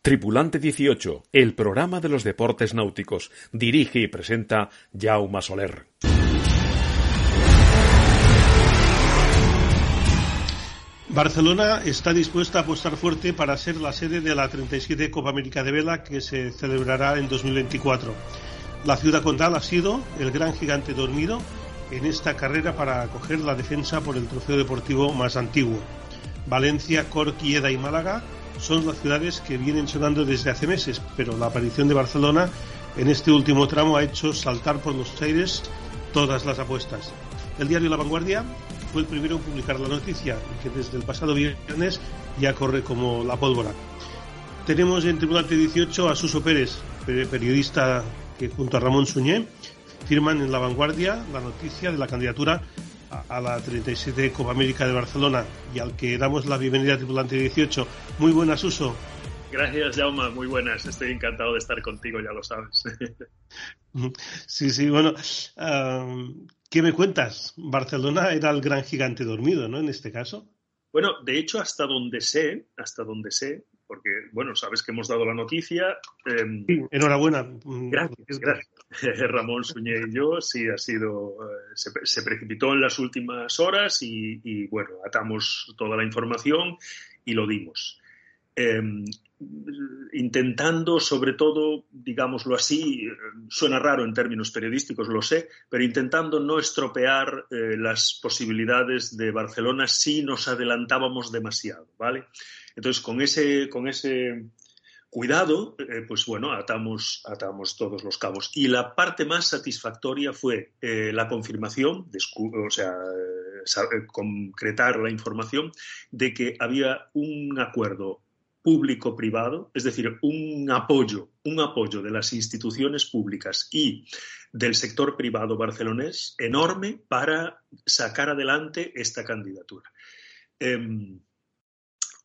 Tripulante 18, el programa de los deportes náuticos. Dirige y presenta Jaume Soler. Barcelona está dispuesta a apostar fuerte para ser la sede de la 37 Copa América de Vela que se celebrará en 2024. La ciudad condal ha sido el gran gigante dormido en esta carrera para acoger la defensa por el trofeo deportivo más antiguo. Valencia, Corquieda y Málaga son las ciudades que vienen sonando desde hace meses, pero la aparición de Barcelona en este último tramo ha hecho saltar por los aires todas las apuestas. El diario La Vanguardia fue el primero en publicar la noticia que desde el pasado viernes ya corre como la pólvora. Tenemos en Tribunal 18 a Suso Pérez, periodista que junto a Ramón Suñé firman en La Vanguardia la noticia de la candidatura a la 37 Copa América de Barcelona y al que damos la bienvenida a Tripulante 18. Muy buenas, Uso. Gracias, Jauma. Muy buenas. Estoy encantado de estar contigo, ya lo sabes. Sí, sí, bueno. ¿Qué me cuentas? Barcelona era el gran gigante dormido, ¿no? En este caso. Bueno, de hecho, hasta donde sé, hasta donde sé, porque, bueno, sabes que hemos dado la noticia. Em, enhorabuena. Gracias, gracias. Ramón Suñé y yo, sí, ha sido, eh, se, precipitó en las últimas horas y, bueno, atamos toda la información y lo dimos. Em, intentando, sobre todo, digámoslo así, suena raro en términos periodísticos, lo sé, pero intentando no estropear eh, las posibilidades de Barcelona si nos adelantábamos demasiado, ¿vale? Entonces, con ese, con ese cuidado, eh, pues bueno, atamos, atamos todos los cabos. Y la parte más satisfactoria fue eh, la confirmación, o sea, eh, concretar la información de que había un acuerdo público-privado, es decir, un apoyo, un apoyo de las instituciones públicas y del sector privado barcelonés enorme para sacar adelante esta candidatura. Em,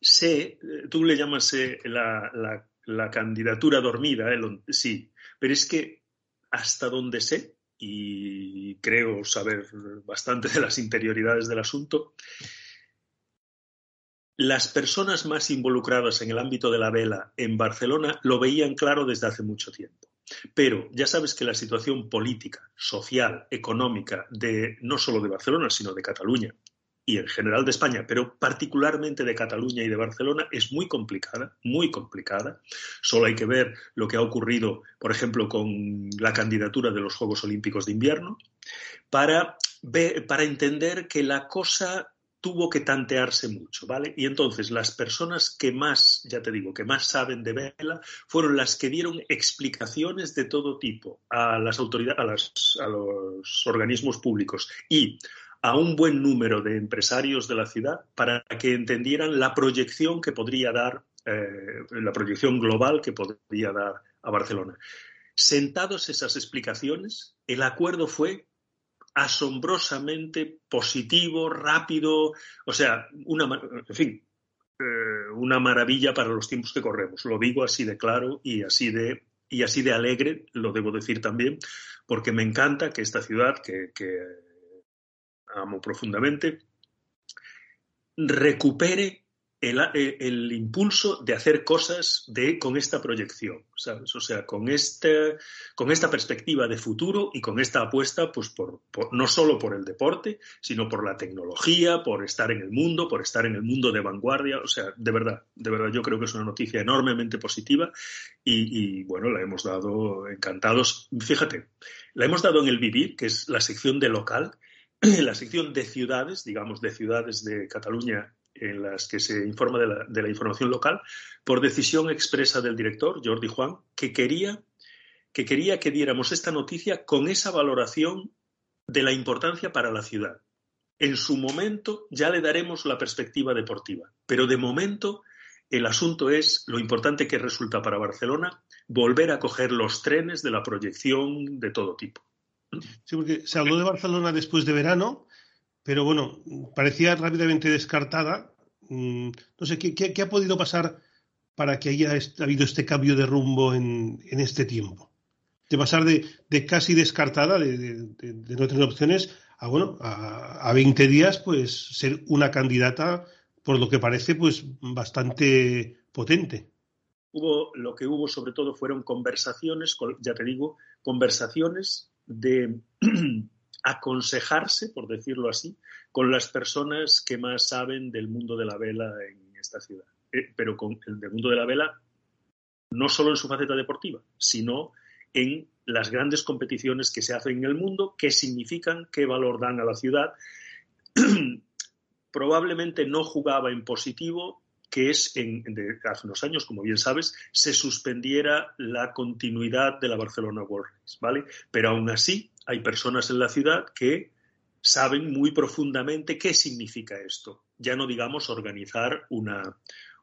sé, eh, tú le llamas eh, la, candidatura dormida, eh, sí, pero es que hasta donde sé, y creo saber bastante de las interioridades del asunto, las personas más involucradas en el ámbito de la vela en Barcelona lo veían claro desde hace mucho tiempo. Pero ya sabes que la situación política, social, económica de no solo de Barcelona, sino de Cataluña y en general de España, pero particularmente de Cataluña y de Barcelona, es muy complicada, muy complicada. Solo hay que ver lo que ha ocurrido, por ejemplo, con la candidatura de los Juegos Olímpicos de Invierno, para, para entender que la cosa tuvo que tantearse mucho, ¿vale? Y entonces las personas que más, ya te digo, que más saben de vela fueron las que dieron explicaciones de todo tipo a las a, a los organismos públicos y a un buen número de empresarios de la ciudad para que entendieran la proyección que podría dar, eh, la proyección global que podría dar a Barcelona. Sentados esas explicaciones, el acuerdo fue asombrosamente positivo, rápido, o sea, una, en fin, eh, una maravilla para los tiempos que corremos. Lo digo así de claro y así de, y así de alegre, lo debo decir también, porque me encanta que esta ciudad, que amo profundamente, recupere el, impulso de hacer cosas de, con esta proyección. O sea, con, este, con esta perspectiva de futuro y con esta apuesta, pues por, no solo por el deporte, sino por la tecnología, por estar en el mundo, por estar en el mundo de vanguardia. O sea, de verdad, de verdad, yo creo que es una noticia enormemente positiva y bueno, la hemos dado encantados. Fíjate, la hemos dado en el Vivir, que es la sección de local, la sección de ciudades, digamos, de ciudades de Cataluña en las que se informa de la, información local, por decisión expresa del director, Jordi Juan, que quería, que quería que diéramos esta noticia con esa valoración de la importancia para la ciudad. En su momento ya le daremos la perspectiva deportiva, pero de momento El asunto es lo importante que resulta para Barcelona volver a coger los trenes de la proyección de todo tipo. Sí, porque se habló de Barcelona después de verano, pero bueno, parecía rápidamente descartada. Mm, no sé, ¿qué, ha podido pasar para que haya habido este cambio de rumbo en, este tiempo? De pasar de, casi descartada, de, no tener opciones, a bueno, a, a 20 días, pues ser una candidata, por lo que parece, pues bastante potente. Hubo, lo que hubo sobre todo fueron conversaciones, ya te digo, conversaciones de aconsejarse, por decirlo así, con las personas que más saben del mundo de la vela en esta ciudad. Eh, pero con el mundo de la vela no solo en su faceta deportiva, sino en las grandes competiciones que se hacen en el mundo, qué significan, qué valor dan a la ciudad. Probablemente no jugaba en positivo que es en, hace unos años, como bien sabes, se suspendiera la continuidad de la Barcelona World Race, ¿vale? Pero aún así hay personas en la ciudad que saben muy profundamente qué significa esto. Ya no digamos organizar una,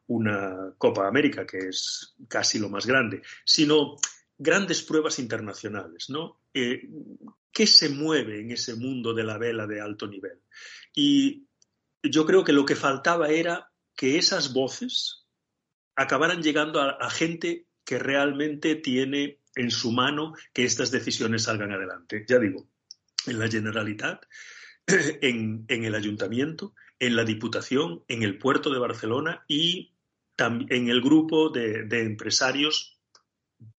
una Copa América, que es casi lo más grande, sino grandes pruebas internacionales, ¿no? Eh, ¿Qué se mueve en ese mundo de la vela de alto nivel? Y yo creo que lo que faltaba era que esas voces acabaran llegando a, gente que realmente tiene en su mano que estas decisiones salgan adelante. Ya digo, en la Generalitat, en, el Ayuntamiento, en la Diputación, en el Puerto de Barcelona y en el grupo de, de empresarios,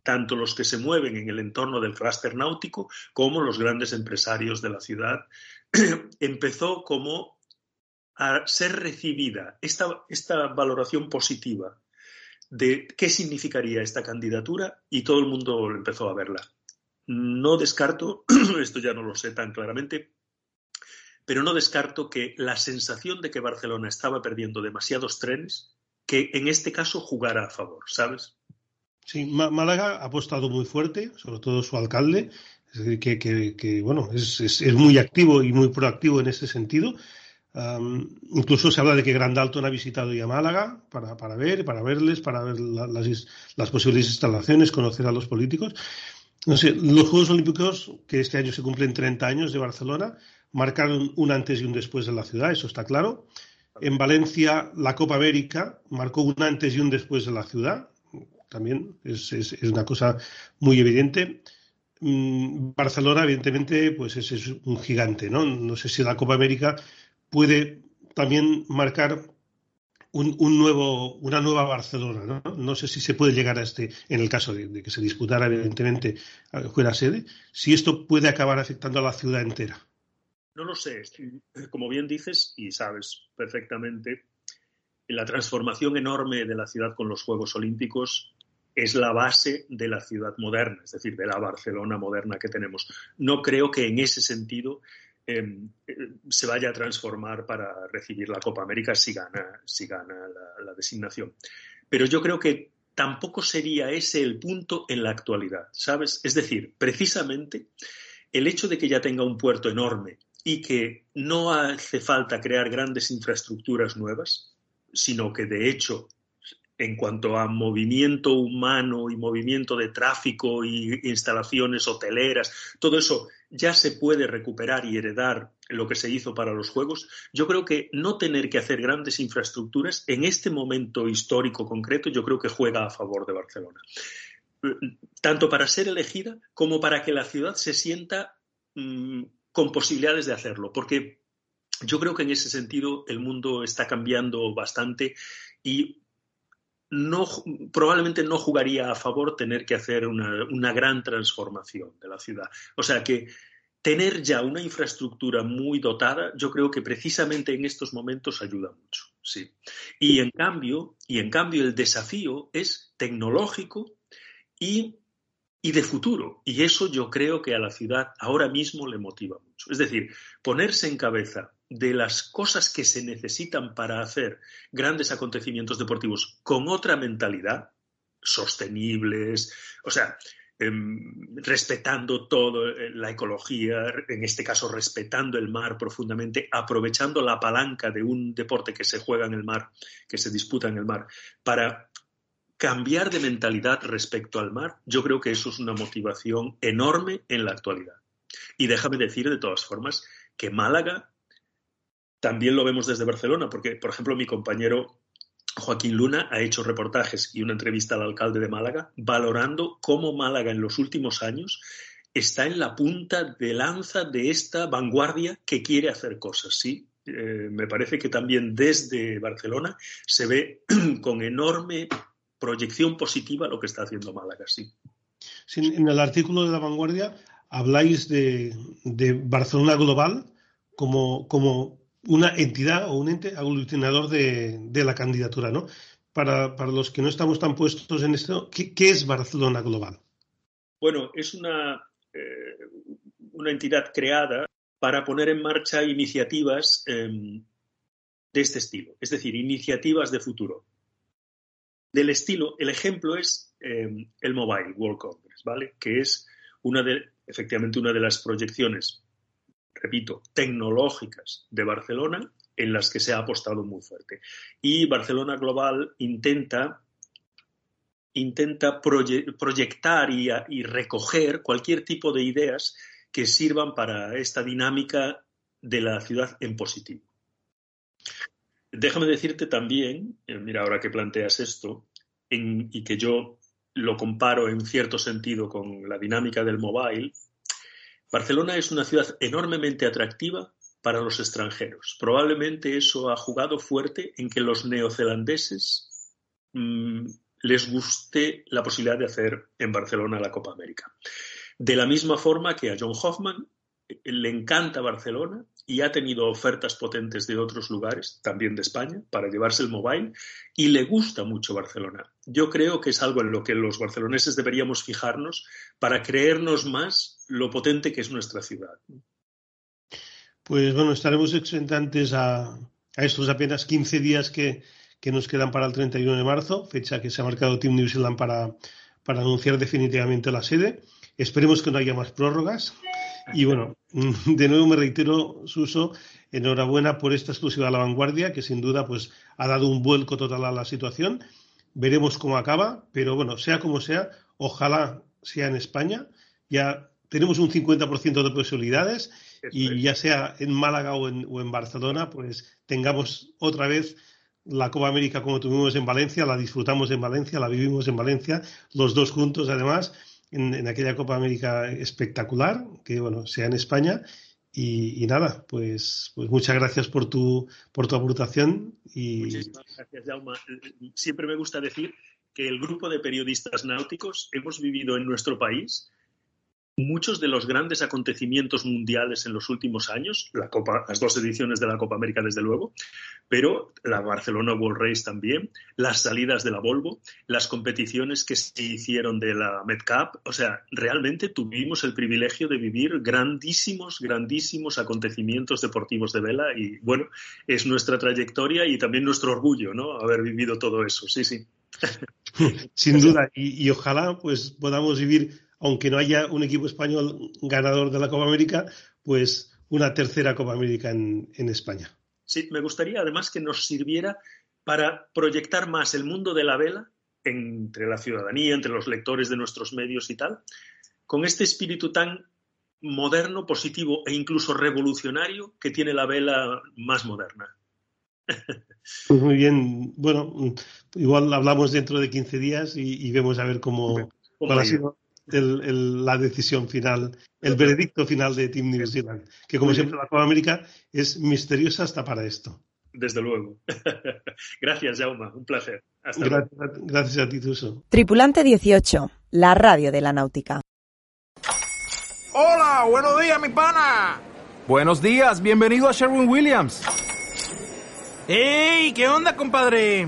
tanto los que se mueven en el entorno del clúster náutico como los grandes empresarios de la ciudad. Empezó como a ser recibida esta, esta valoración positiva de qué significaría esta candidatura y todo el mundo empezó a verla. No descarto, esto ya no lo sé tan claramente, pero no descarto que la sensación de que Barcelona estaba perdiendo demasiados trenes, que en este caso jugara a favor, ¿sabes? Sí, Málaga ha apostado muy fuerte, sobre todo su alcalde, que, que, bueno, es, es, muy activo y muy proactivo en ese sentido incluso se habla de que Grandalton ha visitado ya Málaga para, para ver, para verles, para ver las, posibles instalaciones, conocer a los políticos. No sé, los Juegos Olímpicos, que este año se cumplen 30 años de Barcelona, marcaron un antes y un después en la ciudad, eso está claro. En Valencia, la Copa América marcó un antes y un después en la ciudad, también es, es, es una cosa muy evidente. Mm, Barcelona, evidentemente, pues es, es un gigante, ¿no? No sé si la Copa América puede también marcar un, nuevo, una nueva Barcelona. ¿no? sé si se puede llegar a este, en el caso de, que se disputara, evidentemente, fuera sede, si esto puede acabar afectando a la ciudad entera. No lo sé. Como bien dices, y sabes perfectamente, la transformación enorme de la ciudad con los Juegos Olímpicos es la base de la ciudad moderna, es decir, de la Barcelona moderna que tenemos. No creo que en ese sentido eh, se vaya a transformar para recibir la Copa América si gana, si gana la, designación. Pero yo creo que tampoco sería ese el punto en la actualidad, ¿sabes? Es decir, precisamente el hecho de que ya tenga un puerto enorme y que no hace falta crear grandes infraestructuras nuevas, sino que de hecho en cuanto a movimiento humano y movimiento de tráfico y instalaciones hoteleras, todo eso ya se puede recuperar y heredar lo que se hizo para los Juegos, yo creo que no tener que hacer grandes infraestructuras en este momento histórico concreto, yo creo que juega a favor de Barcelona. Tanto para ser elegida como para que la ciudad se sienta mm, con posibilidades de hacerlo, porque yo creo que en ese sentido el mundo está cambiando bastante y no, probablemente no jugaría a favor tener que hacer una, gran transformación de la ciudad. O sea que tener ya una infraestructura muy dotada, yo creo que precisamente en estos momentos ayuda mucho. Sí. Y en cambio, y en cambio el desafío es tecnológico y, y de futuro. Y eso yo creo que a la ciudad ahora mismo le motiva mucho. Es decir, ponerse en cabeza de las cosas que se necesitan para hacer grandes acontecimientos deportivos con otra mentalidad, sostenibles, o sea, em, respetando todo, eh, la ecología, en este caso respetando el mar profundamente, aprovechando la palanca de un deporte que se juega en el mar, que se disputa en el mar, para cambiar de mentalidad respecto al mar, yo creo que eso es una motivación enorme en la actualidad. Y déjame decir, de todas formas, que Málaga también lo vemos desde Barcelona, porque, por ejemplo, mi compañero Joaquín Luna ha hecho reportajes y una entrevista al alcalde de Málaga valorando cómo Málaga en los últimos años está en la punta de lanza de esta vanguardia que quiere hacer cosas, ¿sí? Eh, me parece que también desde Barcelona se ve con enorme proyección positiva lo que está haciendo Málaga, sí. en el artículo de la vanguardia habláis de, Barcelona Global como, como una entidad o un ente aglutinador de, la candidatura, ¿no? Para, los que no estamos tan puestos en esto, ¿qué, es Barcelona Global? Bueno, es una, eh, una entidad creada para poner en marcha iniciativas em, de este estilo, es decir, iniciativas de futuro. Del estilo, el ejemplo es em, el Mobile World Congress, ¿vale? Que es una de, efectivamente una de las proyecciones repito, tecnológicas de Barcelona en las que se ha apostado muy fuerte. Y Barcelona Global intenta, intenta proyectar y, recoger cualquier tipo de ideas que sirvan para esta dinámica de la ciudad en positivo. Déjame decirte también, eh, mira, ahora que planteas esto, y que yo lo comparo en cierto sentido con la dinámica del mobile, Barcelona es una ciudad enormemente atractiva para los extranjeros. Probablemente eso ha jugado fuerte en que los neozelandeses mm, les guste la posibilidad de hacer en Barcelona la Copa América. De la misma forma que a John Hoffman le encanta Barcelona y ha tenido ofertas potentes de otros lugares, también de España, para llevarse el mobile, y le gusta mucho Barcelona. Yo creo que es algo en lo que los barceloneses deberíamos fijarnos para creernos más lo potente que es nuestra ciudad. Pues bueno, estaremos exentantes a, estos apenas 15 días que, nos quedan para el 31 de marzo, fecha que se ha marcado Team New Zealand para, para anunciar definitivamente la sede. Esperemos que no haya más prórrogas y bueno, de nuevo me reitero, Suso, enhorabuena por esta exclusiva a la vanguardia, que sin duda pues ha dado un vuelco total a la situación. Veremos cómo acaba, pero bueno, sea como sea, ojalá sea en España. Ya tenemos un 50% de posibilidades y ya sea en Málaga o en, o en Barcelona, pues tengamos otra vez la Copa América como tuvimos en Valencia, la disfrutamos en Valencia, la vivimos en Valencia, los dos juntos además en, aquella Copa América espectacular, que bueno, sea en España. Y, nada, pues, pues muchas gracias por tu, por tu aportación. Y... Muchísimas gracias, Jauma. Siempre me gusta decir que el grupo de periodistas náuticos hemos vivido en nuestro país muchos de los grandes acontecimientos mundiales en los últimos años, la Copa, las dos ediciones de la Copa América desde luego, pero la Barcelona World Race también, las salidas de la Volvo, las competiciones que se hicieron de la Medcap, o sea, realmente tuvimos el privilegio de vivir grandísimos, grandísimos acontecimientos deportivos de vela y bueno, es nuestra trayectoria y también nuestro orgullo, ¿no? Haber vivido todo eso, sí, sí. Sin duda, y, y ojalá pues podamos vivir aunque no haya un equipo español ganador de la Copa América, pues una tercera Copa América en, España. Sí, me gustaría además que nos sirviera para proyectar más el mundo de la vela entre la ciudadanía, entre los lectores de nuestros medios y tal, con este espíritu tan moderno, positivo e incluso revolucionario que tiene la vela más moderna. Pues muy bien, bueno, igual hablamos dentro de 15 días y, vemos a ver cómo, ha sido la decisión final, el veredicto final de Team New Zealand, que como siempre la Copa América es misteriosa hasta para esto. Desde luego. gracias, Jauma, un placer. gracias, a ti, Tuso. Tripulante 18, la radio de la náutica. Hola, buenos días, mi pana. Buenos días, bienvenido a Sherwin Williams. ¡Ey! ¿Qué onda, compadre?